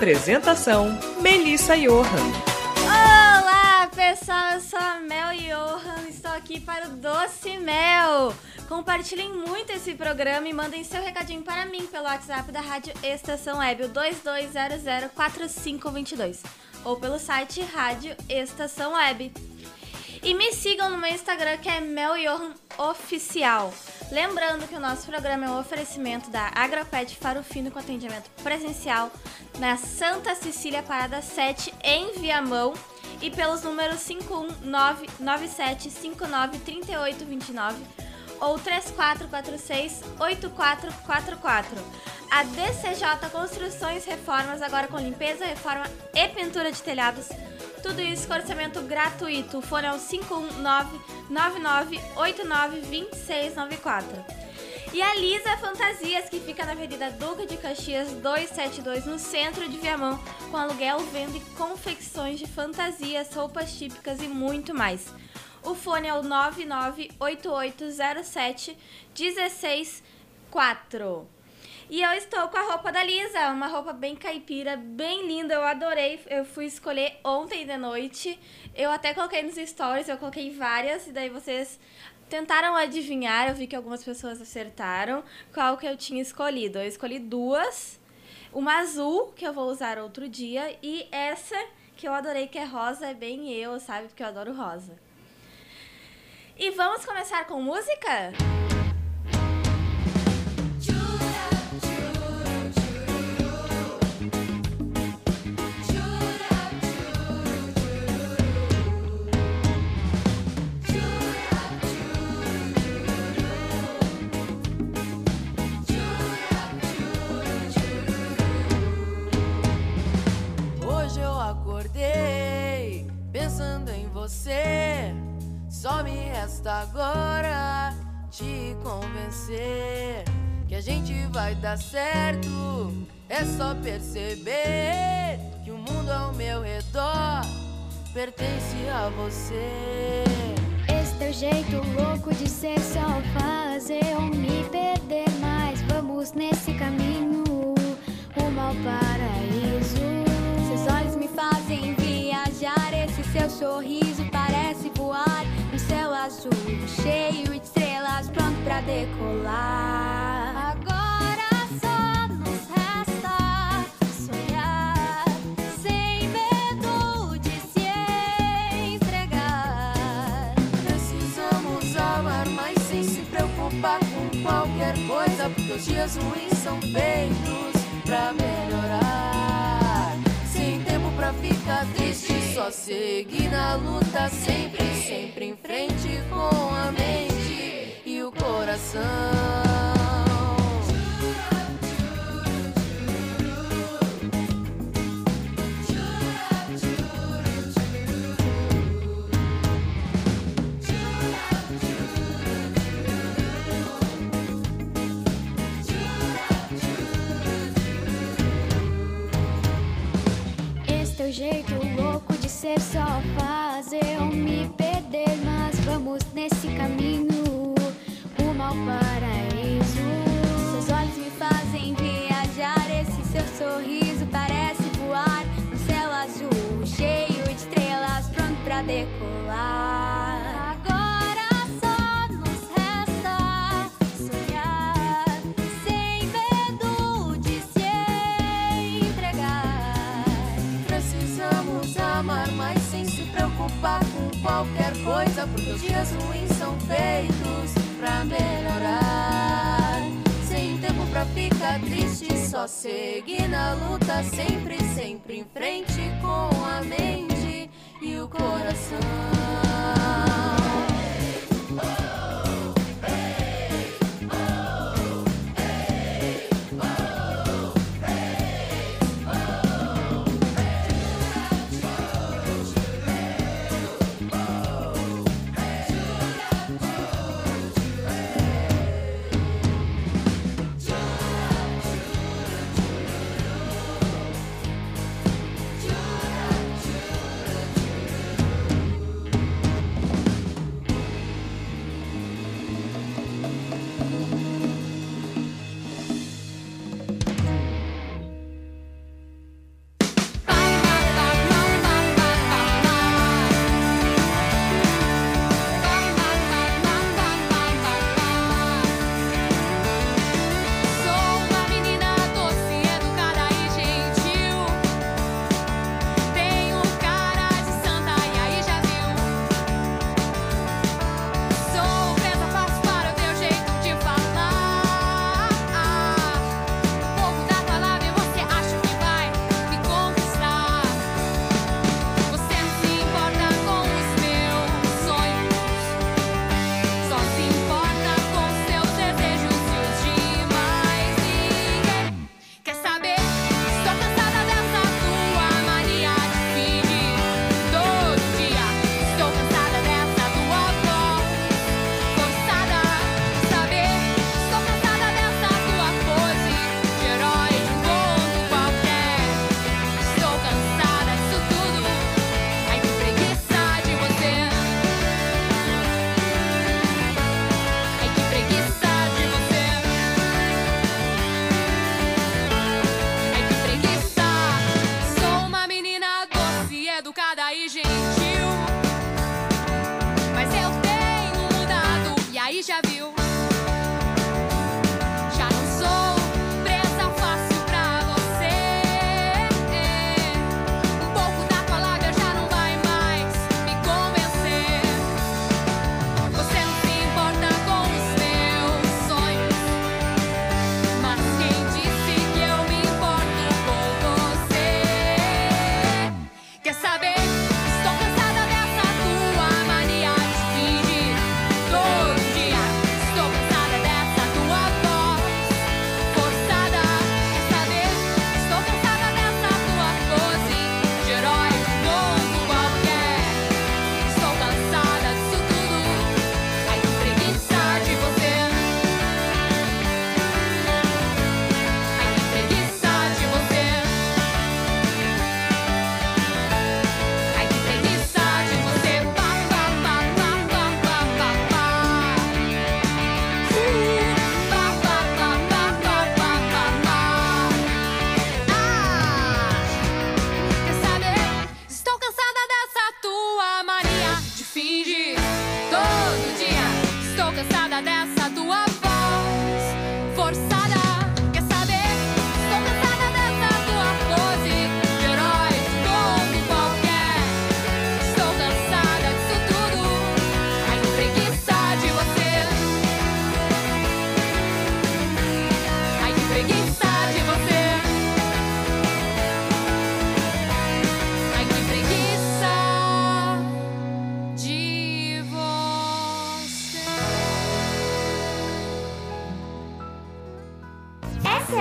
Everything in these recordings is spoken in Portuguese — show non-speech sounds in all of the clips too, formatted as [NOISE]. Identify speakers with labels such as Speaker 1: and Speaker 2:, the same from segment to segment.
Speaker 1: Apresentação: Melissa Johan.
Speaker 2: Olá, pessoal, eu sou a Mel Johan, estou aqui para o Doce Mel. Compartilhem muito esse programa e mandem seu recadinho para mim pelo WhatsApp da Rádio Estação Web, o 22004522, ou pelo site Rádio Estação Web. E me sigam no meu Instagram que é Mel Johan Oficial. Lembrando que o nosso programa é um oferecimento da Agropet Farofino com atendimento presencial na Santa Cecília Parada 7 em Viamão e pelos números 51997593829 ou 3446-8444. A DCJ Construções Reformas, agora com limpeza, reforma e pintura de telhados. Tudo isso com orçamento gratuito. O fone é o 51999892694. E a Lisa Fantasias, que fica na Avenida Duque de Caxias 272, no centro de Viamão, com aluguel, venda e confecções de fantasias, roupas típicas e muito mais. O fone é o 998807 164. E eu estou com a roupa da Lisa, uma roupa bem caipira, bem linda, eu adorei. Eu fui escolher ontem de noite. Eu até coloquei nos stories, eu coloquei várias, e daí vocês tentaram adivinhar. Eu vi que algumas pessoas acertaram qual que eu tinha escolhido. Eu escolhi duas. Uma azul, que eu vou usar outro dia, e essa que eu adorei, que é rosa, é bem eu, sabe? Porque eu adoro rosa. E vamos começar com música?
Speaker 3: Hoje eu acordei pensando em você. Só me resta agora te convencer que a gente vai dar certo. É só perceber que o mundo ao meu redor pertence a você.
Speaker 4: Esse teu jeito louco de ser só fazer eu me perder mais. Vamos nesse caminho rumo ao paraíso. Seus olhos me fazem viajar. Esse seu sorriso céu azul, cheio de estrelas, pronto pra decolar. Agora só nos resta sonhar, sem medo de se entregar.
Speaker 3: Precisamos amar, mas sem se preocupar com qualquer coisa, porque os dias ruins são feitos pra melhorar. Só seguir na luta, sempre, sempre em frente com a mente e o coração.
Speaker 4: Jeito ser só fazer eu me perder, mas vamos nesse caminho rumo ao paraíso. Seus olhos me fazem viajar, esse seu sorriso parece voar no céu azul, cheio de estrelas, pronto pra decolar.
Speaker 3: Qualquer coisa, porque os dias ruins são feitos pra melhorar. Sem tempo pra ficar triste, só seguir na luta, sempre, sempre em frente com a mente e o coração.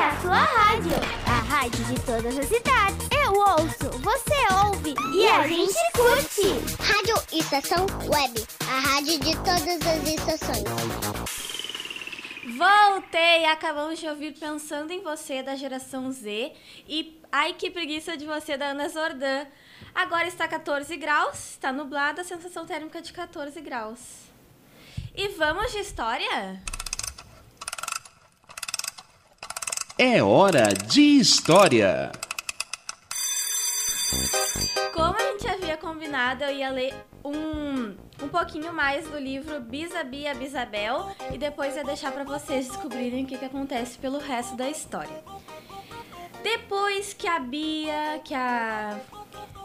Speaker 5: É a sua rádio, a rádio de todas as cidades. Eu ouço, você ouve e a gente curte.
Speaker 6: Rádio Estação Web, a rádio de todas as estações.
Speaker 2: Voltei! Acabamos de ouvir Pensando em Você, da geração Z. E Ai, que preguiça de você, da Ana Zordan. Agora está 14 graus, está nublado, a sensação térmica de 14 graus. E vamos de história?
Speaker 7: É hora de história.
Speaker 2: Como a gente havia combinado, eu ia ler um, um pouquinho mais do livro Bisabia Bisabel e depois ia deixar para vocês descobrirem o que, que acontece pelo resto da história. Depois que a Bia, que a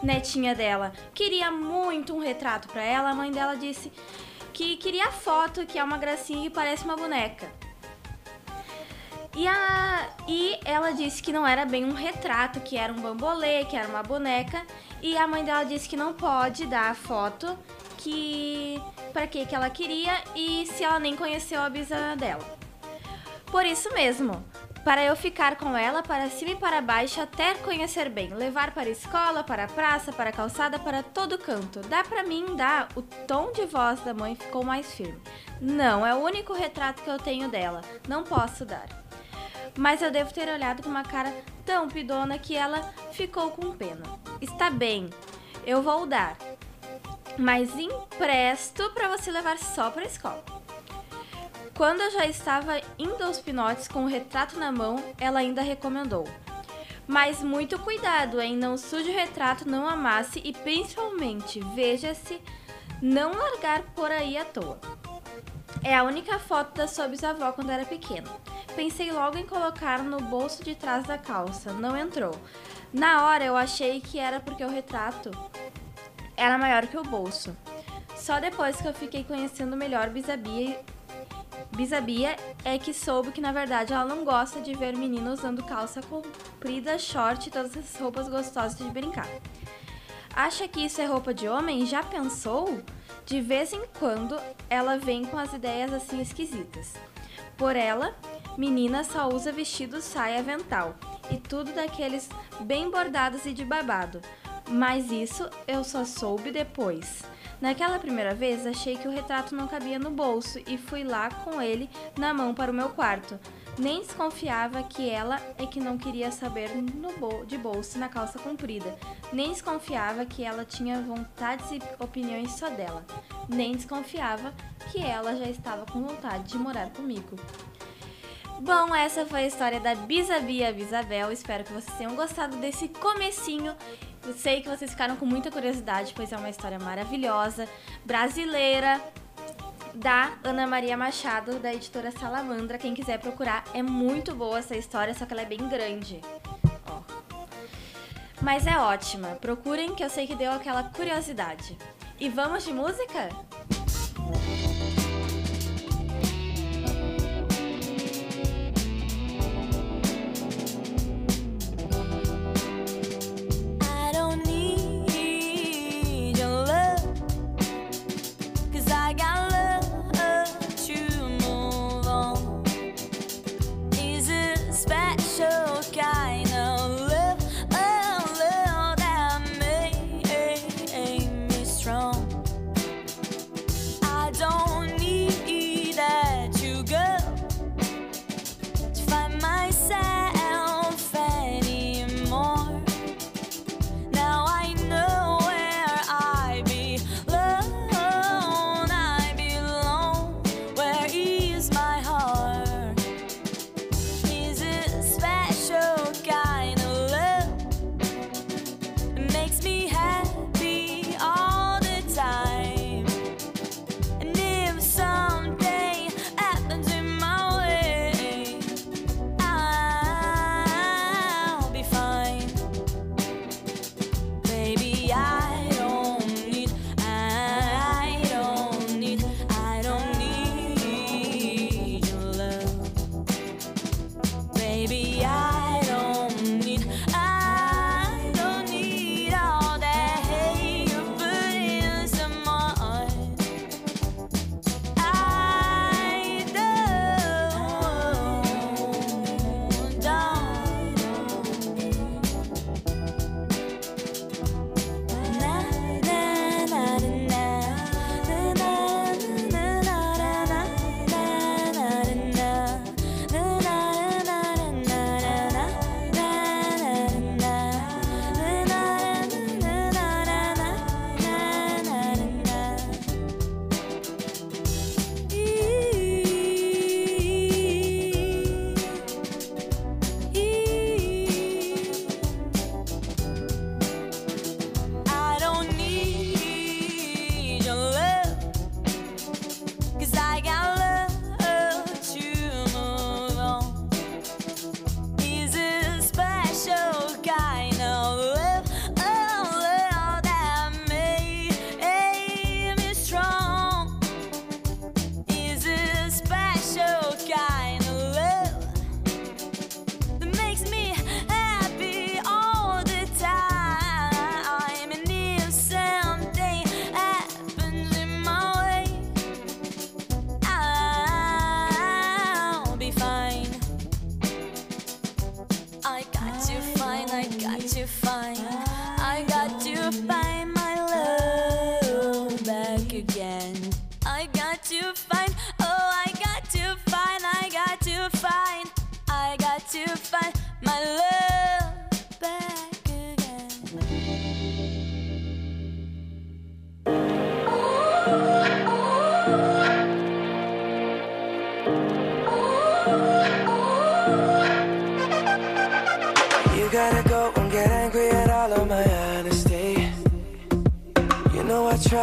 Speaker 2: netinha dela, queria muito um retrato para ela, a mãe dela disse que queria a foto, que é uma gracinha e parece uma boneca. E, a, e ela disse que não era bem um retrato, que era um bambolê, que era uma boneca. E a mãe dela disse que não pode dar a foto, que para que que ela queria e se ela nem conheceu a bisa dela. Por isso mesmo, para eu ficar com ela para cima e para baixo até conhecer bem, levar para a escola, para a praça, para a calçada, para todo canto. Dá para mim dar, o tom de voz da mãe ficou mais firme. Não, é o único retrato que eu tenho dela. Não posso dar mas eu devo ter olhado com uma cara tão pidona que ela ficou com pena. Está bem, eu vou dar, mas empresto para você levar só para a escola. Quando eu já estava indo aos pinotes com o retrato na mão, ela ainda recomendou. Mas muito cuidado, hein? Não suje o retrato, não amasse e principalmente veja-se não largar por aí à toa. É a única foto da sua bisavó quando era pequena. Pensei logo em colocar no bolso de trás da calça, não entrou. Na hora eu achei que era porque o retrato era maior que o bolso. Só depois que eu fiquei conhecendo melhor Bisabia, Bisabia é que soube que na verdade ela não gosta de ver menino usando calça comprida, short e todas essas roupas gostosas de brincar. Acha que isso é roupa de homem? Já pensou? De vez em quando ela vem com as ideias assim esquisitas. Por ela, menina só usa vestido, saia, avental e tudo daqueles bem bordados e de babado. Mas isso eu só soube depois. Naquela primeira vez achei que o retrato não cabia no bolso e fui lá com ele na mão para o meu quarto. Nem desconfiava que ela é que não queria saber bol de bolso na calça comprida. Nem desconfiava que ela tinha vontades e opiniões só dela. Nem desconfiava que ela já estava com vontade de morar comigo. Bom, essa foi a história da Bisabia Bisabel. Espero que vocês tenham gostado desse comecinho. Eu sei que vocês ficaram com muita curiosidade, pois é uma história maravilhosa, brasileira, da Ana Maria Machado, da editora Salamandra. Quem quiser procurar, é muito boa essa história, só que ela é bem grande. Ó. Mas é ótima. Procurem que eu sei que deu aquela curiosidade. E vamos de música?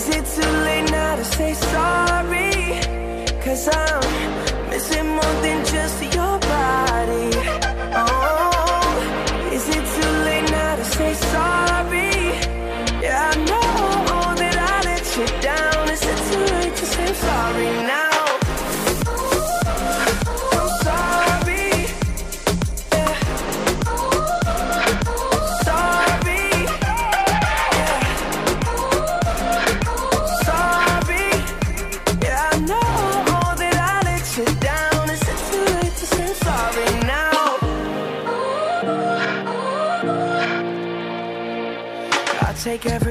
Speaker 8: Is it too late now to say sorry? Cause I'm missing more than just your body. Oh, is it too late now to say sorry?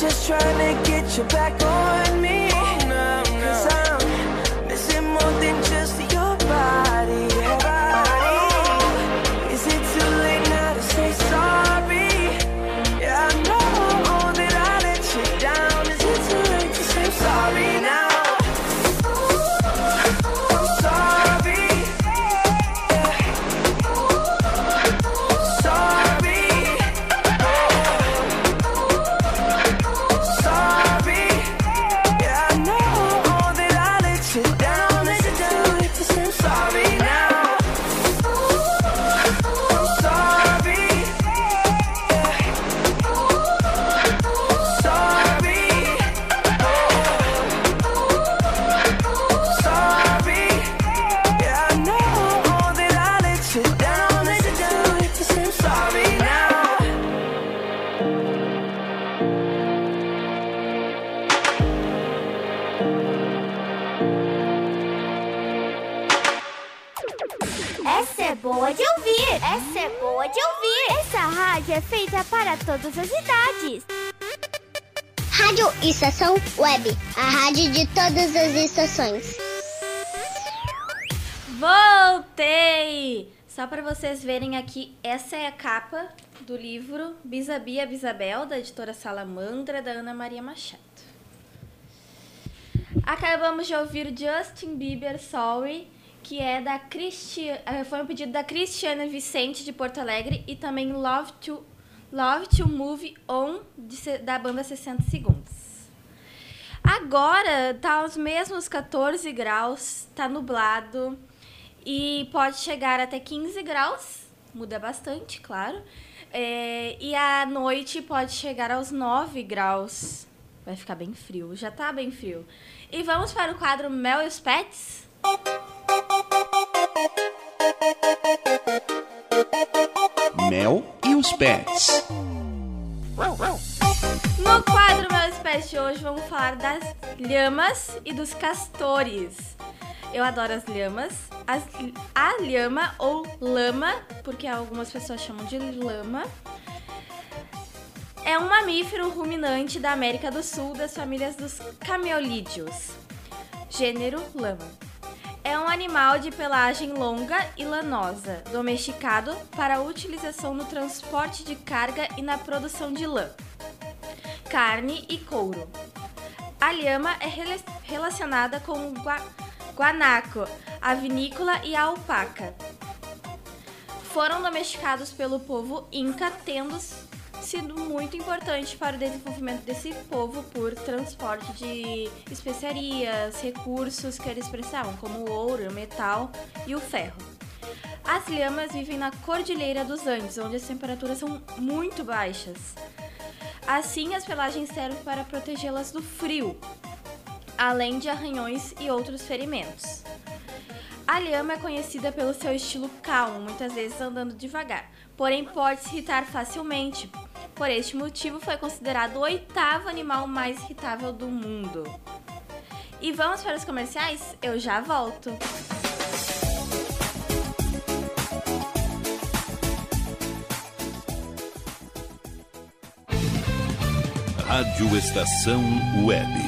Speaker 8: just trying to get you back on me. Oh, Cause I'm missing more than just
Speaker 5: para todas as idades.
Speaker 6: Rádio Estação Web, a rádio de todas as estações.
Speaker 2: Voltei! Só para vocês verem aqui, essa é a capa do livro Bisabia Bisabel, da editora Salamandra, da Ana Maria Machado. Acabamos de ouvir Justin Bieber Sorry, que é da Cristi... eh, foi um pedido da Cristiana Vicente de Porto Alegre e também Love to, Love to Move On de da banda 60 Segundos. Agora tá aos mesmos 14 graus, tá nublado e pode chegar até 15 graus, muda bastante, claro. É, e à noite pode chegar aos 9 graus. Vai ficar bem frio, já tá bem frio. E vamos para o quadro Mel e os Pets?
Speaker 7: Mel os Pets.
Speaker 2: No quadro Mel os Pets de hoje vamos falar das lhamas e dos castores. Eu adoro as lhamas. As, a lhama ou lama, porque algumas pessoas chamam de lama, é um mamífero ruminante da América do Sul das famílias dos cameolídeos. Gênero lama. É um animal de pelagem longa e lanosa, domesticado para utilização no transporte de carga e na produção de lã, carne e couro. A lhama é rela- relacionada com o gua- guanaco, a vinícola e a alpaca. Foram domesticados pelo povo Inca, tendo sido muito importante para o desenvolvimento desse povo por transporte de especiarias, recursos que eles precisavam, como o ouro, o metal e o ferro. As lhamas vivem na Cordilheira dos Andes, onde as temperaturas são muito baixas. Assim, as pelagens servem para protegê-las do frio, além de arranhões e outros ferimentos. A lhama é conhecida pelo seu estilo calmo, muitas vezes andando devagar, porém pode se irritar facilmente. Por este motivo, foi considerado o oitavo animal mais irritável do mundo. E vamos para os comerciais? Eu já volto.
Speaker 9: Rádio Estação Web.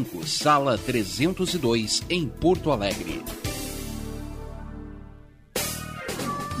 Speaker 7: sala 302, em Porto Alegre.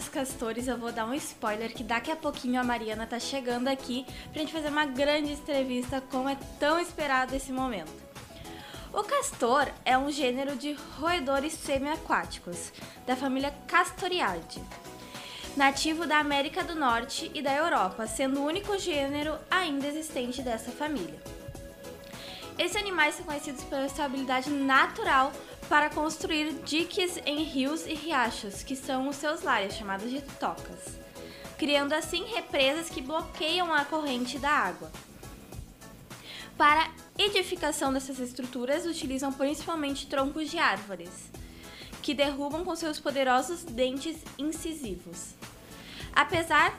Speaker 2: Dos castores, eu vou dar um spoiler que daqui a pouquinho a Mariana tá chegando aqui pra gente fazer uma grande entrevista como é tão esperado esse momento. O castor é um gênero de roedores semiaquáticos, da família Castoriae, nativo da América do Norte e da Europa, sendo o único gênero ainda existente dessa família. Esses animais são conhecidos pela sua habilidade natural para construir diques em rios e riachos, que são os seus lares, chamados de tocas, criando assim represas que bloqueiam a corrente da água. Para edificação dessas estruturas, utilizam principalmente troncos de árvores, que derrubam com seus poderosos dentes incisivos. Apesar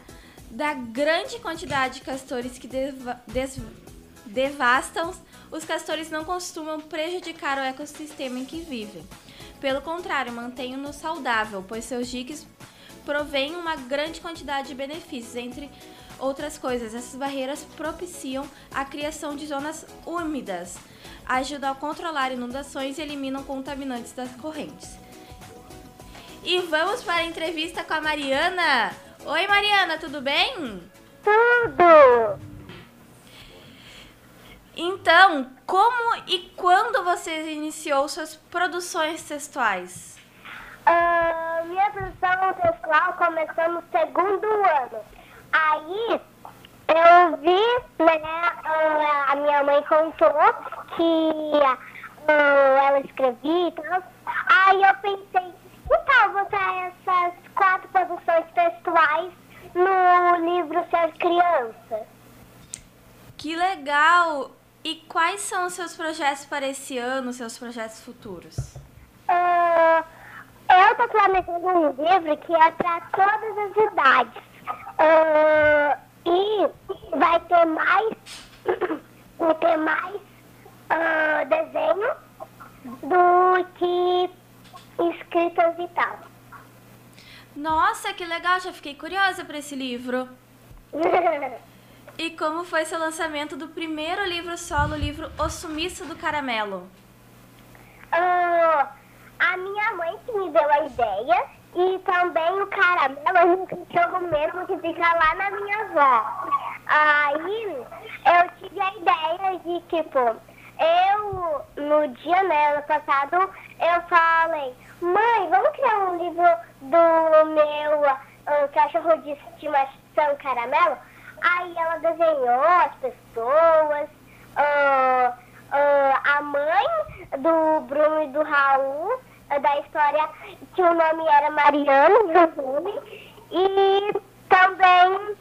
Speaker 2: da grande quantidade de castores que deva devastam, os castores não costumam prejudicar o ecossistema em que vivem. Pelo contrário, mantêm-no saudável, pois seus diques provêm uma grande quantidade de benefícios, entre outras coisas. Essas barreiras propiciam a criação de zonas úmidas, ajudam a controlar inundações e eliminam contaminantes das correntes. E vamos para a entrevista com a Mariana. Oi, Mariana, tudo bem?
Speaker 10: Tudo!
Speaker 2: Então, como e quando você iniciou suas produções textuais?
Speaker 10: Uh, minha produção textual começou no segundo ano. Aí eu vi, né, uh, a minha mãe contou que uh, ela escrevia e tal. Aí eu pensei, que tal botar essas quatro produções textuais no livro Ser Criança?
Speaker 2: Que legal! E quais são os seus projetos para esse ano, seus projetos futuros?
Speaker 10: Uh, eu estou planejando um livro que é para todas as idades. Uh, e vai ter mais, [COUGHS] vai ter mais uh, desenho do que escritas e tal.
Speaker 2: Nossa, que legal! Já fiquei curiosa para esse livro. [LAUGHS] E como foi seu lançamento do primeiro livro solo, o livro O Sumiço do Caramelo?
Speaker 10: Uh, a minha mãe que me deu a ideia e também o caramelo é um jogo mesmo que fica lá na minha avó. Aí eu tive a ideia de, tipo, eu, no dia, né, ano passado, eu falei, mãe, vamos criar um livro do meu uh, cachorro de estimação caramelo? Aí ela desenhou as pessoas, uh, uh, a mãe do Bruno e do Raul, uh, da história que o nome era Mariana, e também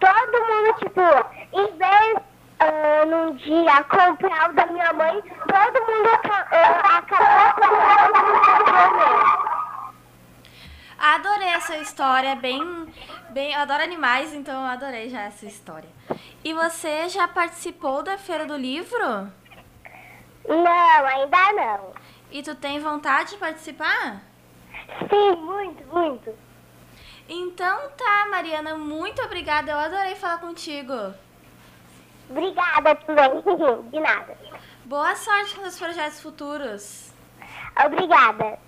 Speaker 10: todo mundo, tipo, em vez uh, num dia comprar o da minha mãe, todo mundo acabou comprando o
Speaker 2: Adorei essa história, bem, bem, eu adoro animais, então eu adorei já essa história. E você já participou da Feira do Livro?
Speaker 10: Não, ainda não.
Speaker 2: E tu tem vontade de participar?
Speaker 10: Sim, muito, muito.
Speaker 2: Então tá, Mariana, muito obrigada. Eu adorei falar contigo.
Speaker 10: Obrigada também, [LAUGHS] de nada.
Speaker 2: Boa sorte com os projetos futuros.
Speaker 10: Obrigada.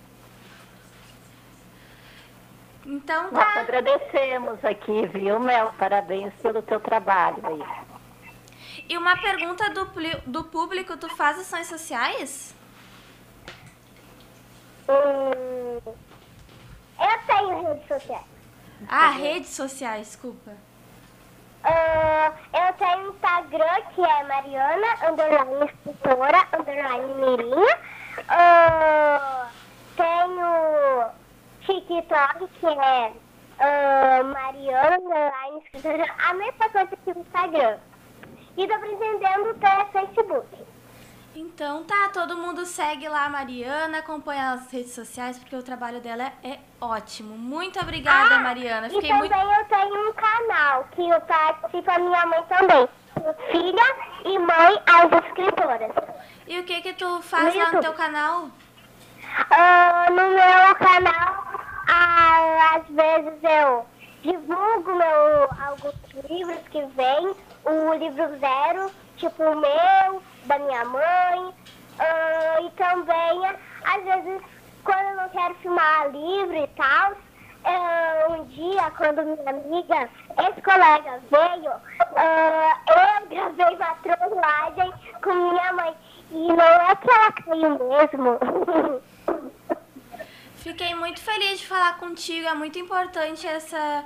Speaker 2: Então
Speaker 11: tá.
Speaker 2: Nós
Speaker 11: agradecemos aqui, viu, Mel? Parabéns pelo teu trabalho aí.
Speaker 2: E uma pergunta do, do público, tu faz ações sociais?
Speaker 10: Hum, eu tenho redes sociais.
Speaker 2: Ah, redes sociais, desculpa.
Speaker 10: Uh, eu tenho Instagram, que é Mariana, underline escritora, underline mirinha. Uh, tenho TikTok, que é uh, Mariana, a mesma coisa que o Instagram. E tô pretendendo ter Facebook.
Speaker 2: Então tá, todo mundo segue lá a Mariana, acompanha as redes sociais, porque o trabalho dela é, ótimo. Muito obrigada,
Speaker 10: ah,
Speaker 2: Mariana.
Speaker 10: Fiquei e também muito... eu tenho um canal que eu participo a minha mãe também. Filha e mãe as escritoras.
Speaker 2: E o que que tu faz no lá no teu canal?
Speaker 10: Uh, no meu canal ah, às vezes eu divulgo meu, alguns livros que vêm, o livro zero, tipo o meu, da minha mãe, uh, e também, às vezes, quando eu não quero filmar livro e tal, uh, um dia, quando minha amiga, esse colega veio, uh, eu gravei uma trollagem com minha mãe. E não é que ela caiu mesmo. [LAUGHS]
Speaker 2: Fiquei muito feliz de falar contigo. É muito importante essa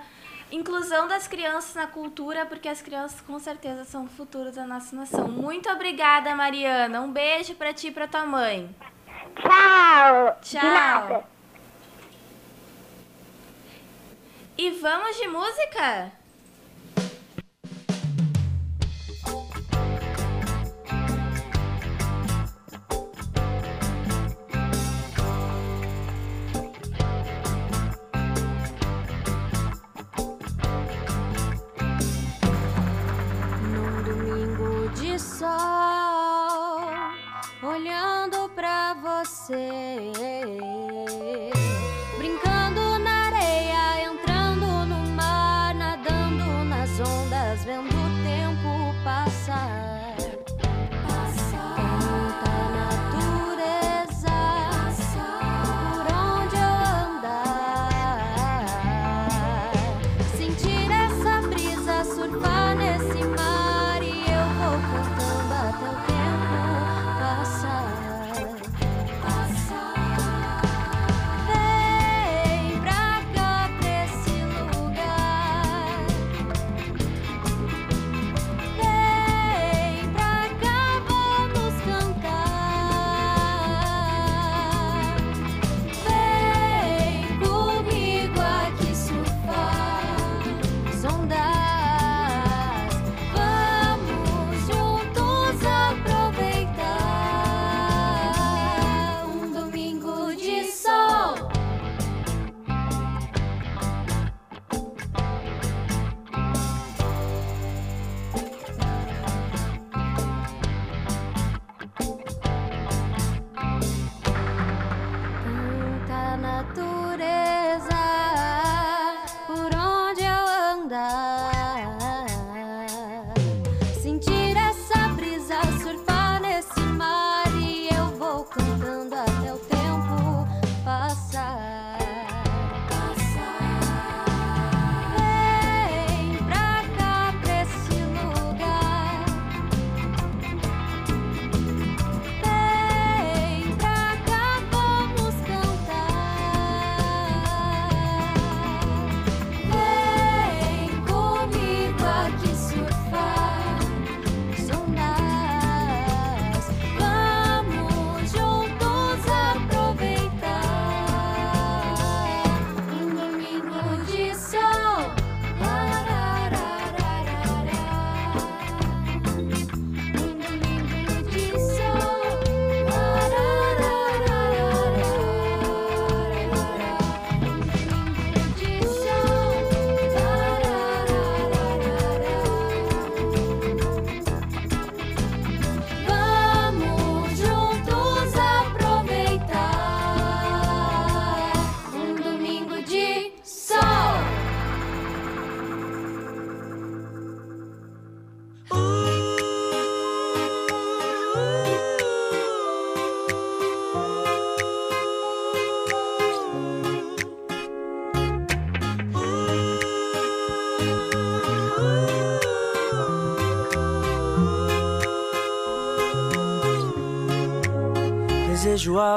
Speaker 2: inclusão das crianças na cultura, porque as crianças com certeza são o futuro da nossa nação. Muito obrigada, Mariana. Um beijo para ti e para tua mãe.
Speaker 10: Tchau.
Speaker 2: Tchau. E vamos de música?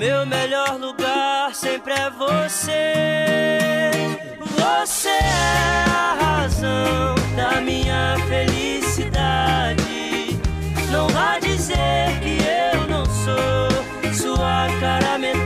Speaker 12: Meu melhor lugar sempre é você. Você é a razão da minha felicidade. Não vá dizer que eu não sou sua cara metade.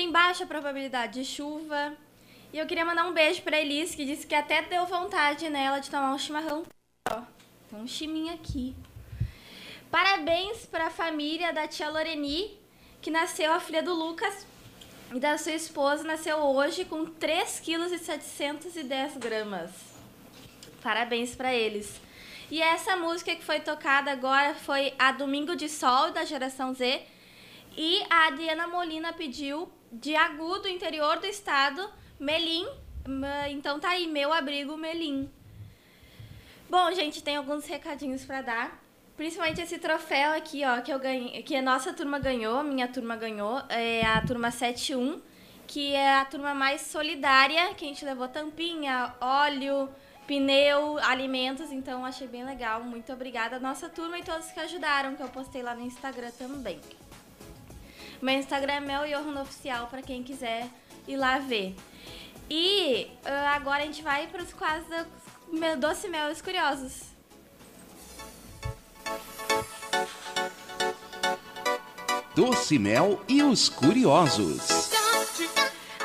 Speaker 2: Tem baixa probabilidade de chuva. E eu queria mandar um beijo pra Elis, que disse que até deu vontade nela de tomar um chimarrão. Ó, um chiminho aqui. Parabéns pra família da tia Loreni, que nasceu a filha do Lucas. E da sua esposa nasceu hoje com 3 quilos e 710 gramas. Parabéns pra eles. E essa música que foi tocada agora foi a Domingo de Sol, da Geração Z. E a Adriana Molina pediu de agudo, interior do estado, Melim. Ma- Então tá aí, meu abrigo Melim. Bom, gente, tem alguns recadinhos pra dar. Principalmente esse troféu aqui, ó, que eu ganhei, que a nossa turma ganhou, minha turma ganhou, é a turma 71, que é a turma mais solidária, que a gente levou tampinha, óleo, pneu, alimentos, então achei bem legal. Muito obrigada à nossa turma e todos que ajudaram, que eu postei lá no Instagram também. Meu Instagram é Mel Johan Oficial, pra quem quiser ir lá ver. E ah, agora a gente vai para os quadros do Doce Mel e os Curiosos.
Speaker 7: Doce Mel e os Curiosos.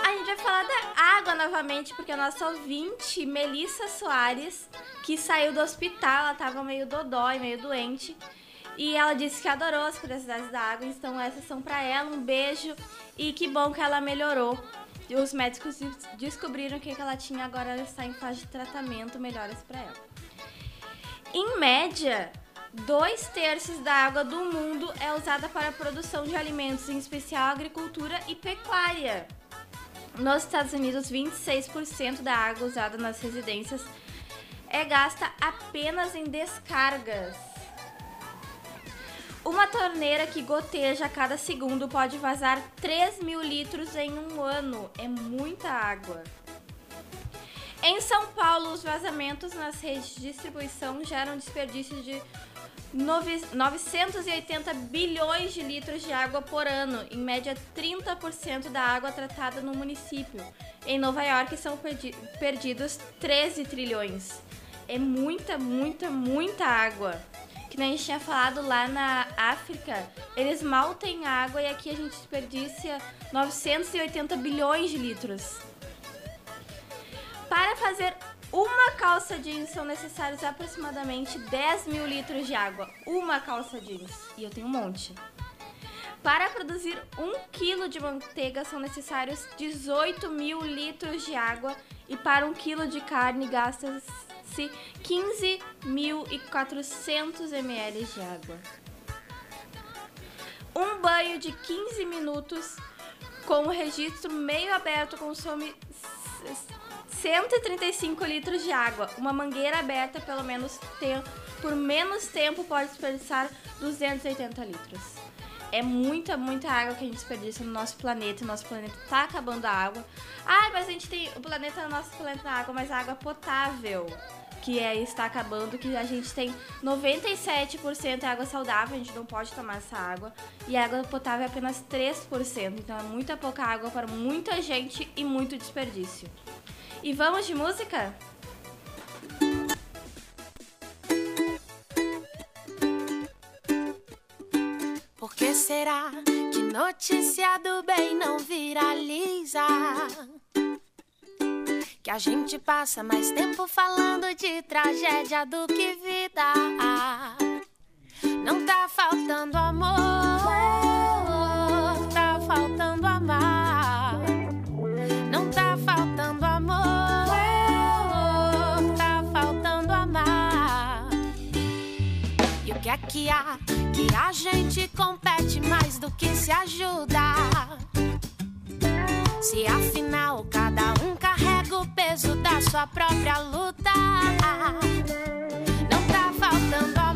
Speaker 2: A gente vai falar da água novamente porque a nossa ouvinte, Melissa Soares, que saiu do hospital, ela tava meio dodói, meio doente. E ela disse que adorou as curiosidades da água, então essas são para ela. Um beijo e que bom que ela melhorou. Os médicos des- descobriram o que ela tinha agora ela está em fase de tratamento, melhoras para ela. Em média, dois terços da água do mundo é usada para a produção de alimentos, em especial agricultura e pecuária. Nos Estados Unidos, 26% da água usada nas residências é gasta apenas em descargas. Uma torneira que goteja a cada segundo pode vazar 3 mil litros em um ano. É muita água. Em São Paulo, os vazamentos nas redes de distribuição geram desperdício de nove- 980 bilhões de litros de água por ano, em média 30% da água tratada no município. Em Nova York são perdi- perdidos 13 trilhões. É muita, muita, muita água. Que nem a gente tinha falado lá na África, eles mal têm água e aqui a gente desperdiça 980 bilhões de litros. Para fazer uma calça jeans são necessários aproximadamente 10 mil litros de água. Uma calça jeans. E eu tenho um monte. Para produzir um quilo de manteiga são necessários 18 mil litros de água. E para um quilo de carne gasta-se 15.400 ml de água. Um banho de 15 minutos com o registro meio aberto consome 135 litros de água. Uma mangueira aberta pelo menos por menos tempo pode desperdiçar 280 litros. É muita, muita água que a gente desperdiça no nosso planeta. O nosso planeta tá acabando a água. Ah, mas a gente tem. O planeta é o nosso planeta da água, mas a água potável. Que é, está acabando, que a gente tem 97% é água saudável, a gente não pode tomar essa água. E a água potável é apenas 3%. Então é muita pouca água para muita gente e muito desperdício. E vamos de música?
Speaker 13: Que será que notícia do bem não viraliza? Que a gente passa mais tempo falando de tragédia do que vida. Não tá faltando amor, tá faltando amar. Que há? Que a gente compete mais do que se ajuda. Se afinal cada um carrega o peso da sua própria luta. Não tá faltando amor,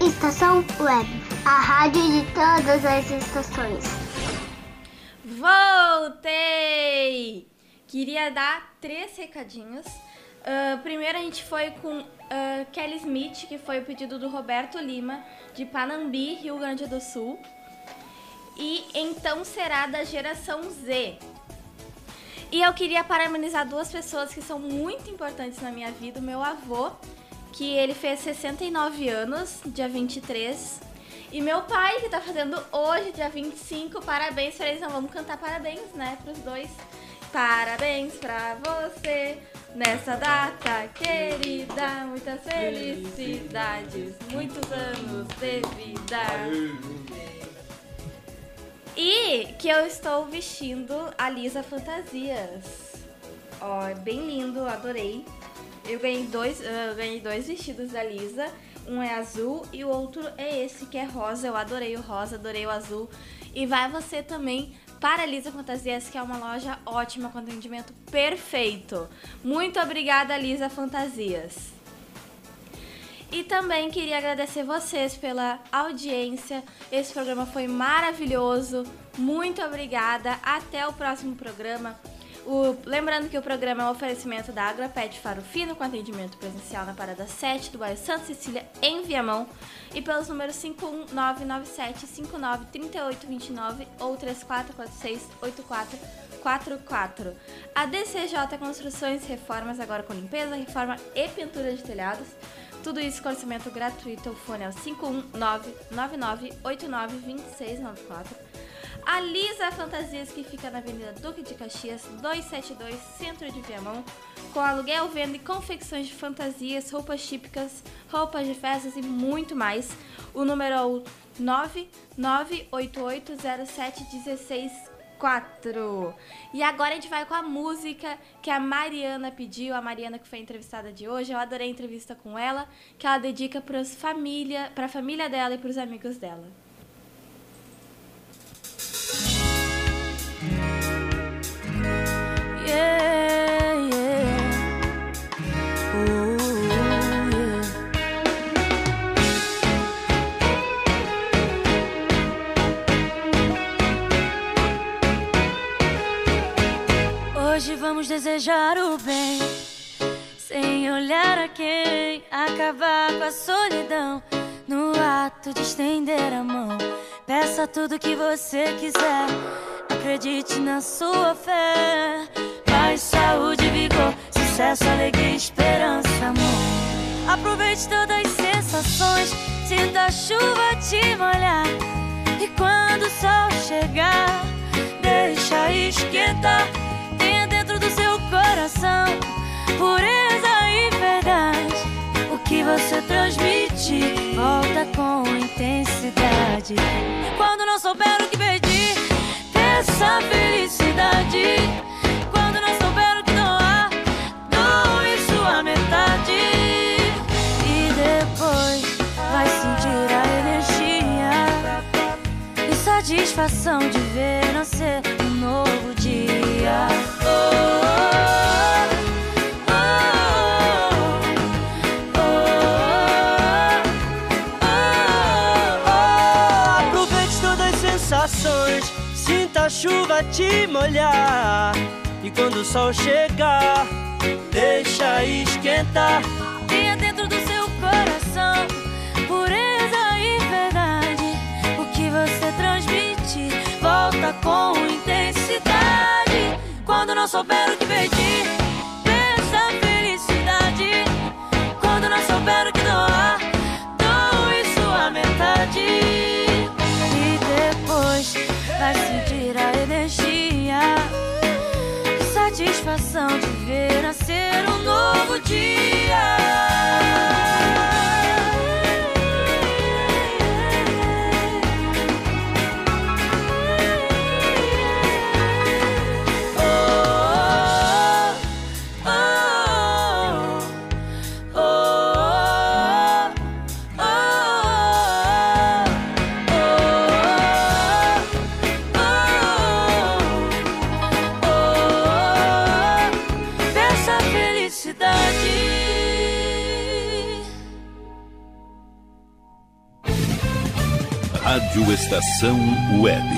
Speaker 6: Estação Web, a rádio de todas as estações.
Speaker 2: Voltei! Queria dar três recadinhos. Uh, primeiro a gente foi com uh, Kelly Smith, que foi o pedido do Roberto Lima, de Panambi, Rio Grande do Sul. E então será da geração Z. E eu queria parabenizar duas pessoas que são muito importantes na minha vida. O meu avô, que ele fez 69 anos, dia 23. E meu pai, que tá fazendo hoje, dia 25. Parabéns pra eles. Não vamos cantar parabéns, né, pros dois. Parabéns pra você nessa data querida. Muitas felicidades, muitos anos de vida. E que eu estou vestindo a Lisa Fantasias. Ó, é bem lindo, adorei. Eu ganhei dois, eu ganhei dois vestidos da Lisa. Um é azul e o outro é esse que é rosa. Eu adorei o rosa, adorei o azul. E vai você também para Lisa Fantasias, que é uma loja ótima com atendimento perfeito. Muito obrigada, Lisa Fantasias. E também queria agradecer vocês pela audiência. Esse programa foi maravilhoso. Muito obrigada. Até o próximo programa. O, lembrando que o programa é um oferecimento da Agrapet Faro Fino com atendimento presencial na Parada 7 do bairro Santa Cecília, em Viamão. E pelos números 51997593829 ou 34468444. A DCJ Construções Reformas, agora com limpeza, reforma e pintura de telhados. Tudo isso com orçamento gratuito. O fone é o 51999892694. A Lisa Fantasias, que fica na Avenida Duque de Caxias, 272, Centro de Viamão, com aluguel, venda e confecções de fantasias, roupas típicas, roupas de festas e muito mais. O número é o 9980716 4. E agora a gente vai com a música que a Mariana pediu, a Mariana que foi entrevistada de hoje. Eu adorei a entrevista com ela, que ela dedica para família, a família dela e para os amigos dela.
Speaker 12: Hoje vamos desejar o bem, sem olhar a quem, acabar com a solidão. No ato de estender a mão, peça tudo que você quiser. Acredite na sua fé. Paz, saúde, vigor, sucesso, alegria, esperança, amor. Aproveite todas as sensações, sinta a chuva te molhar. E quando o sol chegar, deixa esquentar. Tenha dentro do seu coração pureza e verdade. O que você transmite volta com intensidade. Quando não souber o que pedir, peça felicidade. Satisfação de ver nascer um novo dia.
Speaker 14: Aproveite todas as sensações, sinta a chuva te molhar. E quando o sol chegar, deixa esquentar.
Speaker 12: Com intensidade. Quando não souber o que pedir, peça felicidade. Quando não souber o que doar, doe sua metade. E depois vai sentir a energia satisfação de ver nascer um novo dia.
Speaker 9: Estação Web.